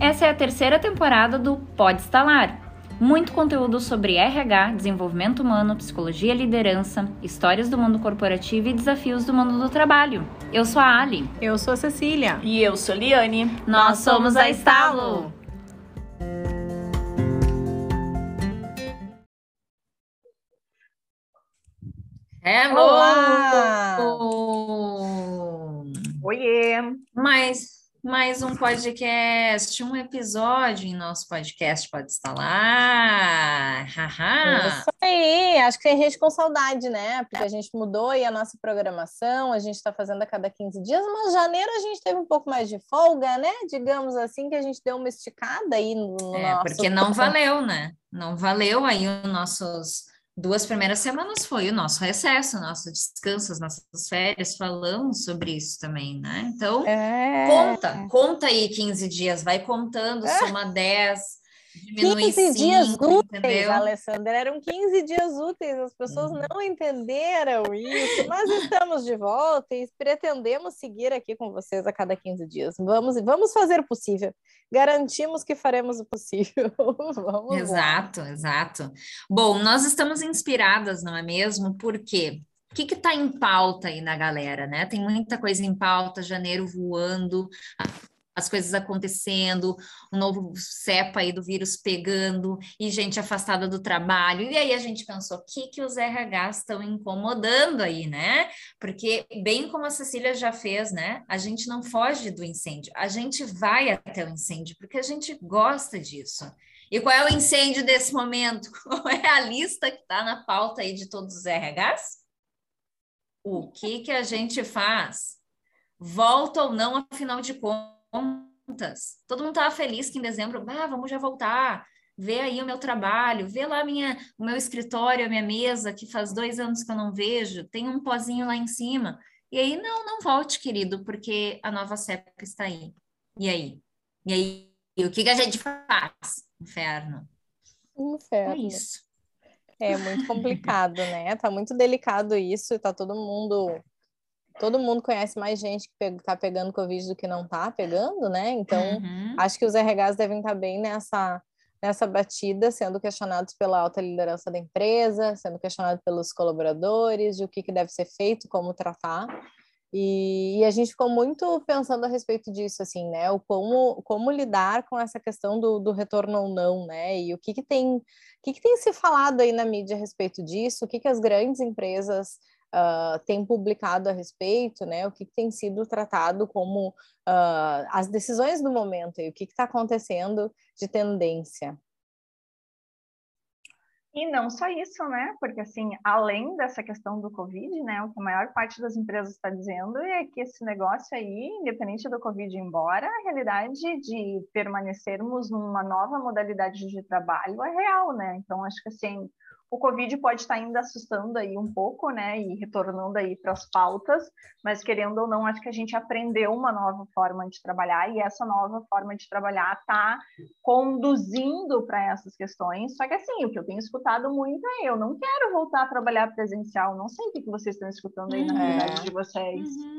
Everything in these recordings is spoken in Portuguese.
Essa é a terceira temporada do Pode Instalar. Muito conteúdo sobre RH, desenvolvimento humano, psicologia e liderança, histórias do mundo corporativo e desafios do mundo do trabalho. Eu sou a Ali. Eu sou a Cecília. E eu sou a Liane. Nós somos a Estalo. Hello! Olá! Oiê! Mais, mais um podcast, um episódio em nosso podcast Pode Instalar. Haha. Isso aí, acho que tem gente com saudade, né? Porque a gente mudou aí a nossa programação, a gente está fazendo a cada 15 dias, mas janeiro a gente teve um pouco mais de folga, né? Digamos assim, que a gente deu uma esticada aí no É, nosso... porque não valeu, né? Não valeu aí os nossos duas primeiras semanas foi o nosso recesso, nosso descanso, as nossas férias, falamos sobre isso também, né? Então, É... conta, conta aí 15 dias, vai contando, soma 10, diminui 15 dias 5, úteis, entendeu? Alessandra, eram 15 dias úteis, as pessoas Uhum. não entenderam isso, mas estamos de volta e pretendemos seguir aqui com vocês a cada 15 dias. Vamos, vamos fazer o possível. Garantimos que faremos o possível. vamos lá. Exato, exato. Bom, nós estamos inspiradas, não é mesmo? Por quê? O que está em pauta aí na galera, né? Tem muita coisa em pauta, janeiro voando, as coisas acontecendo, o novo cepa aí do vírus pegando e gente afastada do trabalho. E aí a gente pensou, o que que os RHs estão incomodando aí, né? Porque bem como a Cecília já fez, né? A gente não foge do incêndio, a gente vai até o incêndio porque a gente gosta disso. E qual é o incêndio desse momento? Qual é a lista que está na pauta aí de todos os RHs? O que que a gente faz? Volta ou não, afinal de contas? Todo mundo estava feliz que em dezembro, ah, vamos já voltar, vê aí o meu trabalho, vê lá minha, o meu escritório, a minha mesa, que faz dois anos que eu não vejo, tem um pozinho lá em cima. E aí, não, não volte, querido, porque a nova CEP está aí. E aí? E aí, e o que que a gente faz? Inferno. É Inferno. isso. É muito complicado, né? Tá muito delicado isso, tá todo mundo. Todo mundo conhece mais gente que pe- tá pegando Covid do que não tá pegando, né? Então, Uhum. acho que os RHs devem estar bem nessa, nessa batida, sendo questionados pela alta liderança da empresa, sendo questionados pelos colaboradores, de o que, que deve ser feito, como tratar. E, e a gente ficou muito pensando a respeito disso, assim, né? O como, como lidar com essa questão do, do retorno ou não, né? E o que, que tem o que, que tem se falado aí na mídia a respeito disso? O que, que as grandes empresas ah, têm publicado a respeito, né? O que, que tem sido tratado como ah, as decisões do momento e o que está acontecendo de tendência? E não só isso, né? Porque, assim, além dessa questão do Covid, né? O que a maior parte das empresas está dizendo é que esse negócio aí, independente do Covid ir embora, a realidade de permanecermos numa nova modalidade de trabalho é real, né? Então, acho que, assim, o Covid pode estar ainda assustando aí um pouco, né? E retornando aí para as pautas, mas querendo ou não, acho que a gente aprendeu uma nova forma de trabalhar e essa nova forma de trabalhar está conduzindo para essas questões. Só que assim, o que eu tenho escutado muito é eu não quero voltar a trabalhar presencial. Não sei o que vocês estão escutando aí na Uhum. realidade de vocês. Uhum.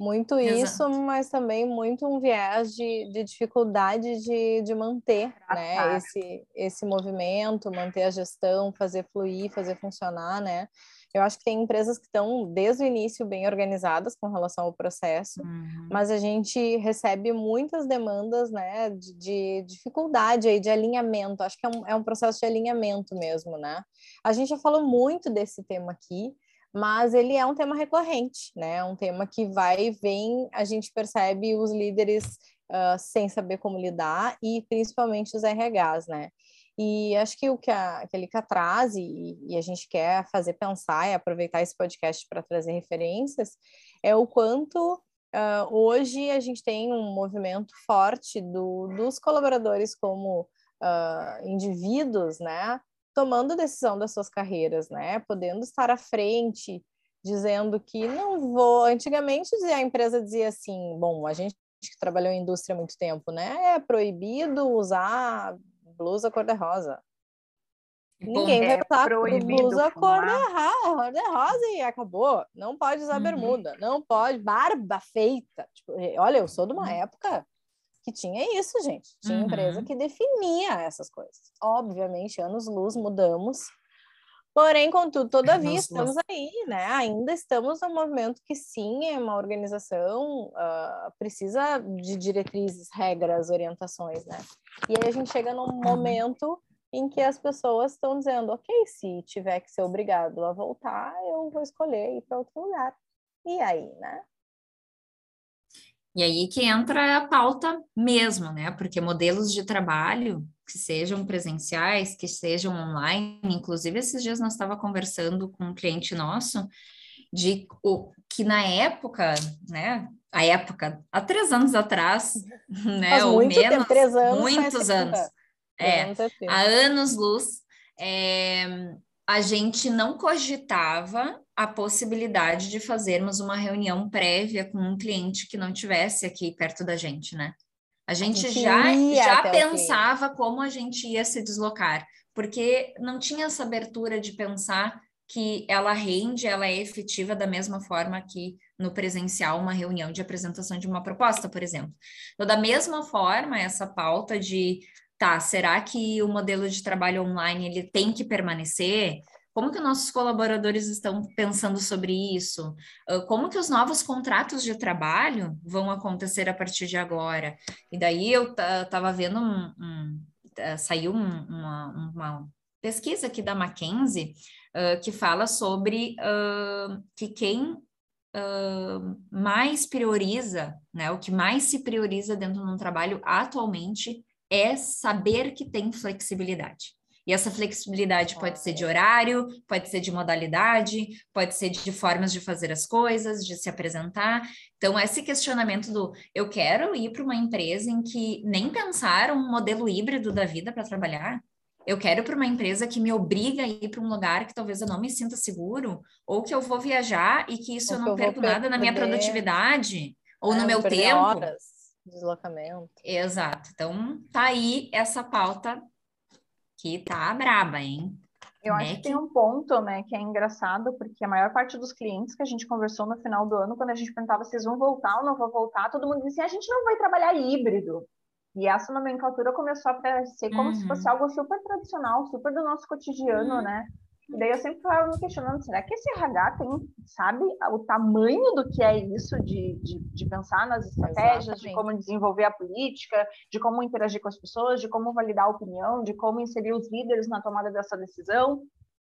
Muito Exato. isso, mas também muito um viés de, de dificuldade de, de manter né, esse, esse movimento, manter a gestão, fazer fluir, fazer funcionar, né? Eu acho que tem empresas que estão desde o início bem organizadas com relação ao processo, Uhum. mas a gente recebe muitas demandas, né, de, de dificuldade aí, de alinhamento. Acho que é um, é um processo de alinhamento mesmo, né? A gente já falou muito desse tema aqui, mas ele é um tema recorrente, né? É um tema que vai e vem, a gente percebe os líderes ah, sem saber como lidar e principalmente os RHs, né? E acho que o que a, que a traz e, e a gente quer fazer pensar e aproveitar esse podcast para trazer referências é o quanto ah, hoje a gente tem um movimento forte do, dos colaboradores como ah, indivíduos, né? Tomando decisão das suas carreiras, né? Podendo estar à frente, dizendo que não vou. Antigamente a empresa dizia assim: bom, a gente que trabalhou em indústria há muito tempo, né? É proibido usar blusa cor-de-rosa. Ninguém vai usar blusa cor-de-rosa cor-de-rosa e acabou. Não pode usar Uhum. bermuda, não pode, barba feita. Tipo, olha, eu sou de uma época que tinha isso, gente. Tinha uhum. empresa que definia essas coisas. Obviamente, anos-luz mudamos. Porém, contudo, todavia, estamos aí, né? Ainda estamos num movimento que sim, é uma organização, uh, precisa de diretrizes, regras, orientações, né? E aí a gente chega num momento em que as pessoas estão dizendo, ok, se tiver que ser obrigado a voltar, eu vou escolher ir para outro lugar. E aí, né? E aí que entra a pauta mesmo, né? Porque modelos de trabalho que sejam presenciais, que sejam online, inclusive esses dias nós estava conversando com um cliente nosso de o que na época, né? A época, há três anos atrás, né? Faz ou muito menos, tempo, três anos, muitos anos. É, há anos luz, é, a gente não cogitava a possibilidade de fazermos uma reunião prévia com um cliente que não tivesse aqui perto da gente, né? A gente, a gente já, já pensava como a gente ia se deslocar, porque não tinha essa abertura de pensar que ela rende, ela é efetiva da mesma forma que no presencial uma reunião de apresentação de uma proposta, por exemplo. Então, da mesma forma, essa pauta de tá, será que o modelo de trabalho online ele tem que permanecer? Como que nossos colaboradores estão pensando sobre isso? Como que os novos contratos de trabalho vão acontecer a partir de agora? E daí eu estava vendo um, um, eh, saiu um, uma, uma, pesquisa aqui da Mackenzie uh, que fala sobre uh, que quem uh, mais prioriza, né, o que mais se prioriza dentro de um trabalho atualmente é saber que tem flexibilidade. E essa flexibilidade pode ser de horário, pode ser de modalidade, pode ser de formas de fazer as coisas, de se apresentar. Então, esse questionamento do eu quero ir para uma empresa em que nem pensar um modelo híbrido da vida para trabalhar, eu quero para uma empresa que me obriga a ir para um lugar que talvez eu não me sinta seguro, ou que eu vou viajar e que isso ou eu não perco nada na minha produtividade, ou é, no meu tempo. Horas deslocamento. Exato. Então, tá aí essa pauta que tá braba, hein? Eu acho que tem um ponto, né, que é engraçado, porque a maior parte dos clientes que a gente conversou no final do ano, quando a gente perguntava se eles vão voltar ou não vão voltar, todo mundo dizia, assim, a gente não vai trabalhar híbrido. E essa nomenclatura começou a aparecer como uhum. se fosse algo super tradicional, super do nosso cotidiano, uhum. né? E daí eu sempre estava me questionando, será que esse RH tem, sabe, o tamanho do que é isso de, de, de pensar nas estratégias, Exatamente. de como desenvolver a política, de como interagir com as pessoas, de como validar a opinião, de como inserir os líderes na tomada dessa decisão?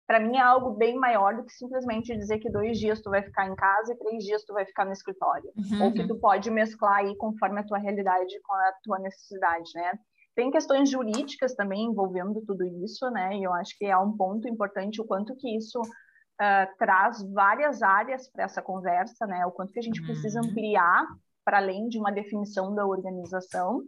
Para mim é algo bem maior do que simplesmente dizer que dois dias tu vai ficar em casa e três dias tu vai ficar no escritório. Uhum. Ou que tu pode mesclar aí conforme a tua realidade com a tua necessidade, né? Tem questões jurídicas também envolvendo tudo isso, né? E eu acho que é um ponto importante o quanto que isso uh, traz várias áreas para essa conversa, né? O quanto que a gente uhum. precisa ampliar para além de uma definição da organização.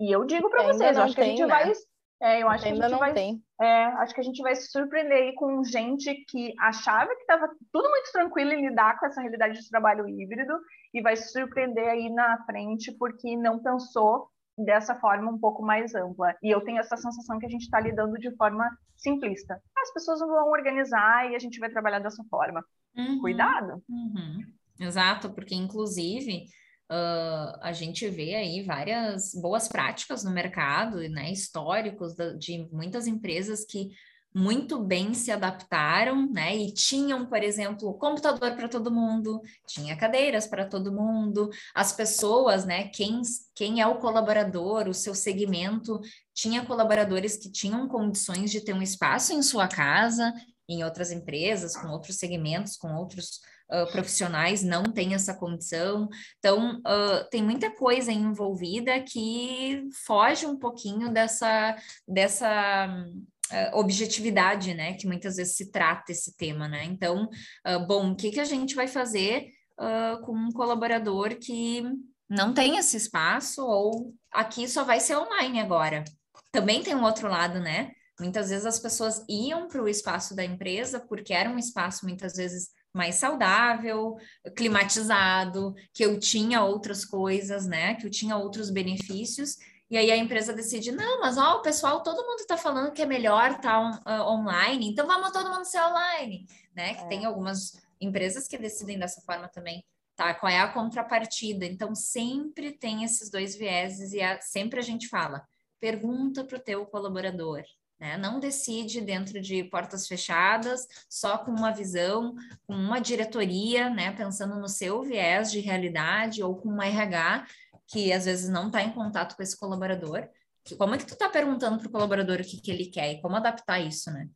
E eu digo para vocês, eu acho que a gente né? vai é, eu acho que a gente vai, tem. É, acho que a gente vai se surpreender aí com gente que achava que estava tudo muito tranquilo em lidar com essa realidade de trabalho híbrido e vai se surpreender aí na frente porque não pensou dessa forma um pouco mais ampla. E eu tenho essa sensação que a gente está lidando de forma simplista. As pessoas vão organizar e a gente vai trabalhar dessa forma. Uhum, Cuidado. Uhum. Exato, porque inclusive uh, a gente vê aí várias boas práticas no mercado, né, históricos de muitas empresas que muito bem se adaptaram, né? E tinham, por exemplo, computador para todo mundo, tinha cadeiras para todo mundo, as pessoas, né? Quem, quem é o colaborador, o seu segmento, tinha colaboradores que tinham condições de ter um espaço em sua casa, em outras empresas, com outros segmentos, com outros uh, profissionais, não tem essa condição. Então, uh, tem muita coisa envolvida que foge um pouquinho dessa, dessa uh, objetividade, né? Que muitas vezes se trata esse tema, né? Então, uh, bom, o que, que a gente vai fazer uh, com um colaborador que não tem esse espaço ou aqui só vai ser online agora? Também tem um outro lado, né? Muitas vezes as pessoas iam para o espaço da empresa porque era um espaço muitas vezes mais saudável, climatizado, que eu tinha outras coisas, né? Que eu tinha outros benefícios e aí a empresa decide, não, mas ó, o pessoal, todo mundo está falando que é melhor estar tá on, uh, online, então vamos todo mundo ser online, né? Que é. tem algumas empresas que decidem dessa forma também. tá? Qual é a contrapartida? Então, sempre tem esses dois vieses e a, sempre a gente fala, pergunta para o teu colaborador, né? Não decide dentro de portas fechadas, só com uma visão, com uma diretoria, né? Pensando no seu viés de realidade ou com uma RH que às vezes não está em contato com esse colaborador. Como é que tu está perguntando para o colaborador o que, que ele quer e como adaptar isso, né?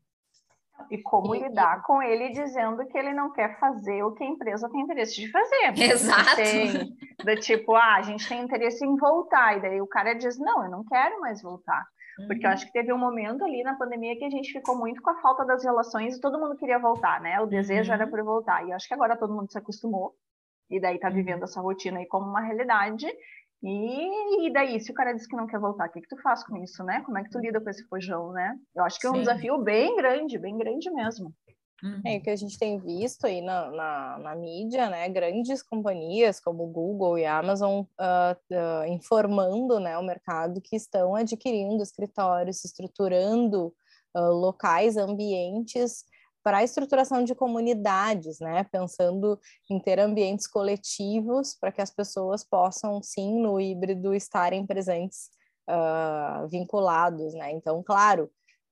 E como e, lidar com ele dizendo que ele não quer fazer o que a empresa tem interesse de fazer. Exato. Tem, do tipo, ah, a gente tem interesse em voltar, e daí o cara diz, não, eu não quero mais voltar. Porque eu uhum. acho que teve um momento ali na pandemia que a gente ficou muito com a falta das relações e todo mundo queria voltar, né? O desejo uhum. era por voltar. E acho que agora todo mundo se acostumou. E daí tá uhum. vivendo essa rotina aí como uma realidade. E, e, daí, se o cara diz que não quer voltar, o que, que tu faz com isso, né? Como é que tu lida com esse fojão, né? Eu acho que é um Sim. desafio bem grande, bem grande mesmo. Uhum. É o que a gente tem visto aí na, na, na, mídia, né? Grandes companhias como Google e Amazon uh, uh, informando né, o mercado que estão adquirindo escritórios, estruturando uh, locais, ambientes para a estruturação de comunidades, né? Pensando em ter ambientes coletivos para que as pessoas possam, sim, no híbrido, estarem presentes, uh, vinculados, né? Então, claro,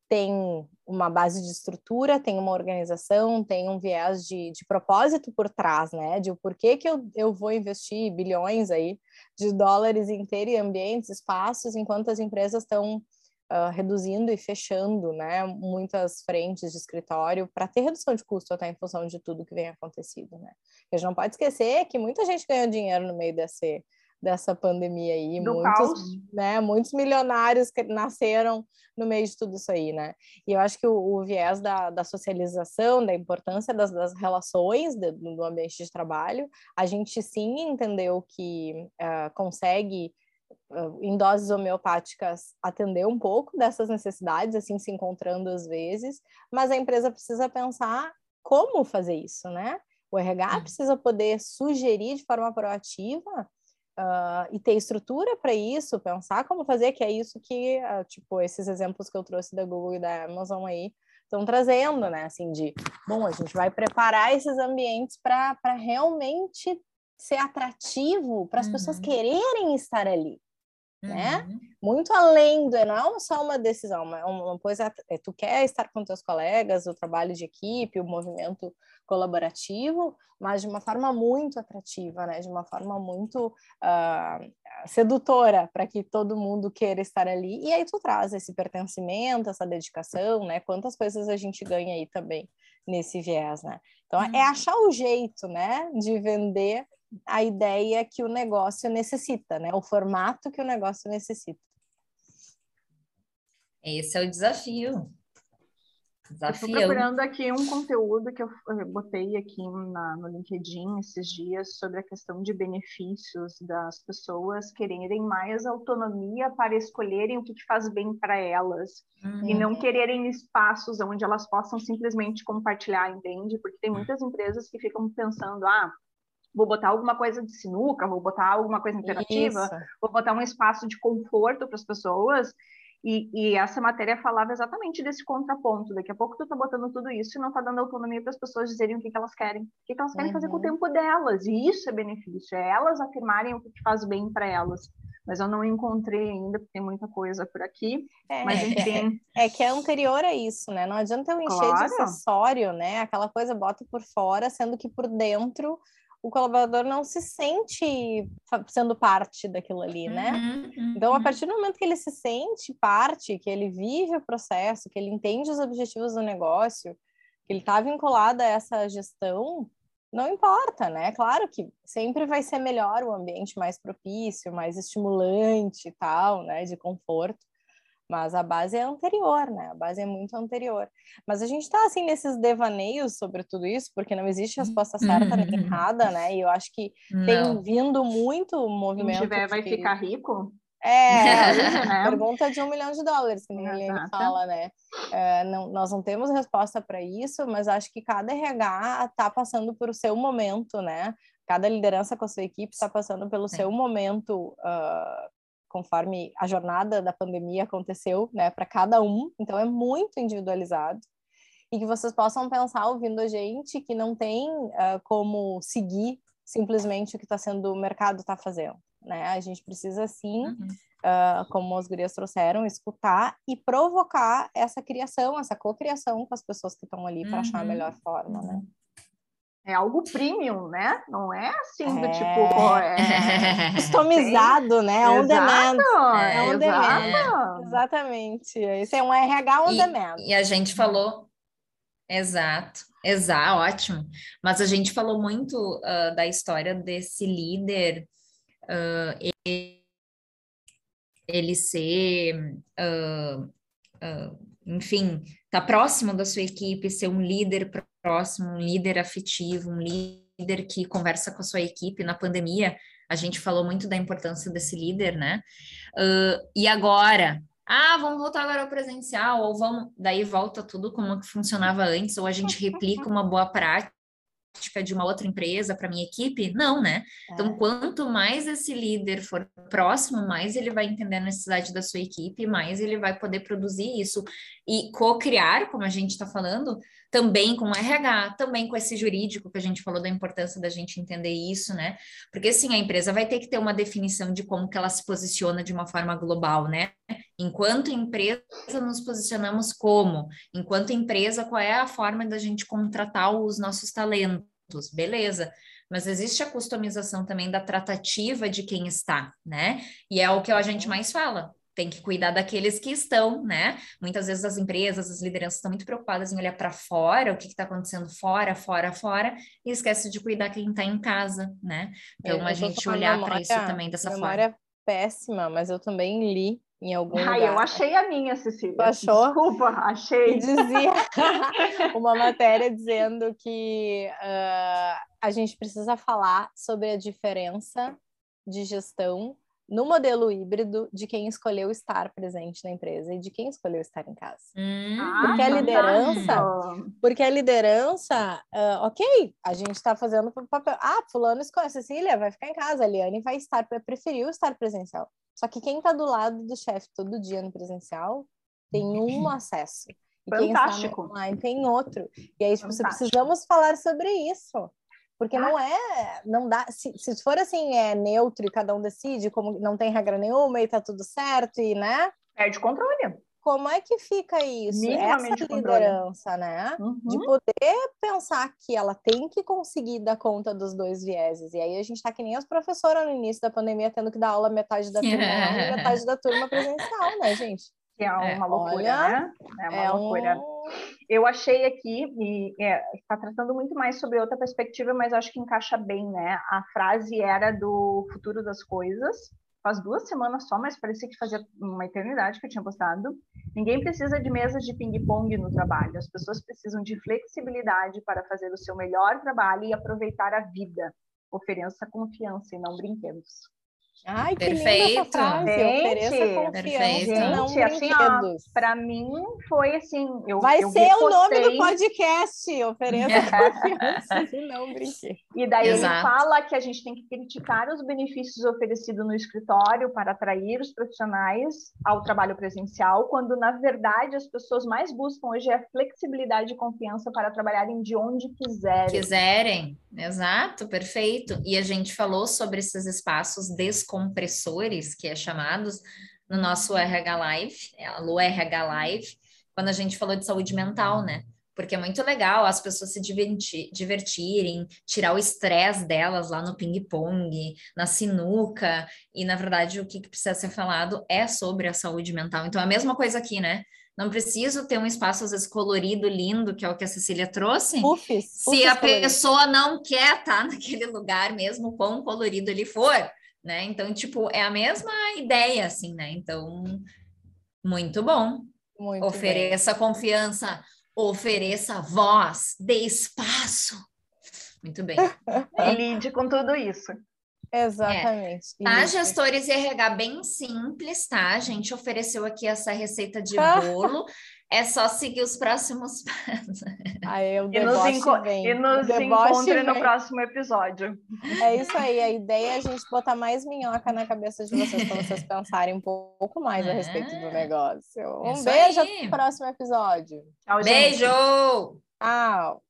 tem uma base de estrutura, tem uma organização, tem um viés de, de propósito por trás, né? De o porquê que eu, eu vou investir bilhões aí de dólares em ter ambientes, espaços, enquanto as empresas estão uh, reduzindo e fechando né, muitas frentes de escritório para ter redução de custo até em função de tudo que vem acontecido. Né? A gente não pode esquecer que muita gente ganhou dinheiro no meio desse, dessa pandemia aí, Do muitos, caos. né, muitos milionários que nasceram no meio de tudo isso aí, né? E eu acho que o, o viés da, da socialização, da importância das, das relações de, do ambiente de trabalho, a gente sim entendeu que uh, consegue em doses homeopáticas atender um pouco dessas necessidades, assim se encontrando às vezes, mas a empresa precisa pensar como fazer isso, né? O RH uhum. precisa poder sugerir de forma proativa uh, e ter estrutura para isso, pensar como fazer, que é isso que, uh, tipo, esses exemplos que eu trouxe da Google e da Amazon aí estão trazendo, né? Assim, de, bom, a gente vai preparar esses ambientes para realmente ser atrativo para as uhum. pessoas quererem estar ali né? Uhum. Muito além do, não é só uma decisão, uma, uma coisa é tu quer estar com teus colegas, o trabalho de equipe, o movimento colaborativo, mas de uma forma muito atrativa, né? De uma forma muito uh, sedutora para que todo mundo queira estar ali. E aí tu traz esse pertencimento, essa dedicação, né? Quantas coisas a gente ganha aí também nesse viés, né? Então é uhum. achar o jeito, né? De vender a ideia que o negócio necessita, né? O formato que o negócio necessita. Esse é o desafio. Desafio. Estou procurando aqui um conteúdo que eu botei aqui na, no LinkedIn esses dias sobre a questão de benefícios das pessoas quererem mais autonomia para escolherem o que faz bem para elas uhum. e não quererem espaços onde elas possam simplesmente compartilhar, entende? Porque tem muitas empresas que ficam pensando, ah, vou botar alguma coisa de sinuca, vou botar alguma coisa interativa, Isso. vou botar um espaço de conforto para as pessoas. E, e, essa matéria falava exatamente desse contraponto. Daqui a pouco tu tá botando tudo isso e não tá dando autonomia para as pessoas dizerem o que, que elas querem, o que, que elas querem uhum. fazer com o uhum. tempo delas. E isso é benefício, é elas afirmarem o que faz bem para elas. Mas eu não encontrei ainda, porque tem muita coisa por aqui. É, mas enfim. É, é, que é anterior a isso, né? Não adianta eu encher claro. de acessório, né? Aquela coisa bota por fora, sendo que por dentro o colaborador não se sente sendo parte daquilo ali, né? Uhum, então, a uhum. partir do momento que ele se sente parte, que ele vive o processo, que ele entende os objetivos do negócio, que ele está vinculado a essa gestão, não importa, né? Claro que sempre vai ser melhor o ambiente mais propício, mais estimulante e tal, né? De conforto mas a base é anterior, né? A base é muito anterior. Mas a gente está assim nesses devaneios sobre tudo isso, porque não existe resposta certa nem uhum. errada, né? E eu acho que não. tem vindo muito movimento. Quem tiver vai ficar rico? É, né? pergunta de um milhão de dólares, que ninguém fala, né? É, não, nós não temos resposta para isso, mas acho que cada RH está passando por o seu momento, né? Cada liderança com a sua equipe está passando pelo seu momento uh, conforme a jornada da pandemia aconteceu, né, para cada um, então é muito individualizado. E que vocês possam pensar, ouvindo a gente, que não tem uh, como seguir simplesmente o que está sendo o mercado está fazendo, né? A gente precisa sim, uhum. uh, como os gurias trouxeram, escutar e provocar essa criação, essa cocriação com as pessoas que estão ali para uhum. achar a melhor forma, né? É algo premium, né? Não é assim do é... tipo é... customizado, né? On exato, demand. É, on demand. Exatamente. Esse é um RH on e, demand. E a gente falou Exato, exato, ótimo. Mas a gente falou muito uh, da história desse líder, uh, ele, ele, ser, uh, enfim, estar tá próximo da sua equipe, ser um líder próximo, um líder afetivo, um líder que conversa com a sua equipe. Na pandemia, a gente falou muito da importância desse líder, né? e agora, ah, vamos voltar agora ao presencial, ou vamos, daí volta tudo como que funcionava antes, ou a gente replica uma boa prática de uma outra empresa para minha equipe? Não, né? Então, é. quanto mais esse líder for próximo, mais ele vai entender a necessidade da sua equipe, mais ele vai poder produzir isso e co-criar, como a gente está falando, também com o RH, também com esse jurídico que a gente falou da importância da gente entender isso, né? Porque sim, a empresa vai ter que ter uma definição de como que ela se posiciona de uma forma global, né? Enquanto empresa, nos posicionamos como? Enquanto empresa, qual é a forma da gente contratar os nossos talentos? Beleza. Mas existe a customização também da tratativa de quem está, né? E é o que a gente mais fala tem que cuidar daqueles que estão, né? Muitas vezes as empresas, as lideranças estão muito preocupadas em olhar para fora, o que está acontecendo fora, fora, fora, e esquece de cuidar quem está em casa, né? Então, a gente olhar para isso também dessa memória forma. péssima, mas eu também li em algum Ai, lugar. eu achei a minha, Cecília. Tu achou? Desculpa, achei. E dizia uma matéria dizendo que uh, a gente precisa falar sobre a diferença de gestão no modelo híbrido de quem escolheu estar presente na empresa e de quem escolheu estar em casa. Hum, porque a liderança, porque a liderança, uh, ok, a gente está fazendo papel. Ah, fulano escolhe, a Cecília vai ficar em casa, a Liane vai estar, preferiu estar presencial. Só que quem está do lado do chefe todo dia no presencial tem um acesso. E Fantástico. quem está online tem outro. E aí, tipo, precisamos falar sobre isso. Porque ah. não é, não dá, se, se for assim, é neutro e cada um decide, como não tem regra nenhuma e tá tudo certo, e né? Perde controle. Como é que fica isso? Essa liderança, né? Uhum. De poder pensar que ela tem que conseguir dar conta dos dois vieses. E aí a gente tá que nem as professoras no início da pandemia, tendo que dar aula metade da turma e metade da turma presencial, né, gente? Que é uma é, loucura, olha, né? É uma é loucura. Um eu achei aqui, e está é, tá tratando muito mais sobre outra perspectiva, mas acho que encaixa bem, né? A frase era do futuro das coisas, faz duas semanas só, mas parecia que fazia uma eternidade que eu tinha postado. Ninguém precisa de mesas de ping-pong no trabalho, as pessoas precisam de flexibilidade para fazer o seu melhor trabalho e aproveitar a vida. Ofereça confiança e não brinquedos. Ai, que Perfeito. linda essa frase. Ofereça Perfeito. Gente, assim, ó, pra mim foi assim. Eu, Vai eu ser repostei... o nome do podcast. Ofereça confiança e não brinquedo. E daí Exato. ele fala que a gente tem que criticar os benefícios oferecidos no escritório para atrair os profissionais ao trabalho presencial, quando na verdade as pessoas mais buscam hoje é a flexibilidade e confiança para trabalharem de onde quiserem. Quiserem, exato, perfeito. E a gente falou sobre esses espaços descompressores, que é chamados no nosso RH Live, no RH Live, quando a gente falou de saúde mental, né? porque é muito legal as pessoas se divertir, divertirem, tirar o estresse delas lá no ping-pong, na sinuca, e na verdade o que, precisa ser falado é sobre a saúde mental. Então, é a mesma coisa aqui, né? Não preciso ter um espaço, às vezes, colorido, lindo, que é o que a Cecília trouxe. Ufis, se a pessoa não quer estar naquele lugar, mesmo quão colorido ele for, né? Então, tipo, é a mesma ideia, assim, né? Então, muito bom. Muito Ofereça bem. confiança, ofereça voz, dê espaço. Muito bem. E lide com tudo isso. Exatamente. É. Tá, gestores e RH bem simples, tá? A gente ofereceu aqui essa receita de bolo. É só seguir os próximos passos. Aí, o e nos, enco vem. E nos encontre vem. no próximo episódio. É isso aí. A ideia é a gente botar mais minhoca na cabeça de vocês para vocês pensarem um pouco mais é. a respeito do negócio. Um isso beijo aí. até o próximo episódio. Tchau, Beijo! Tchau!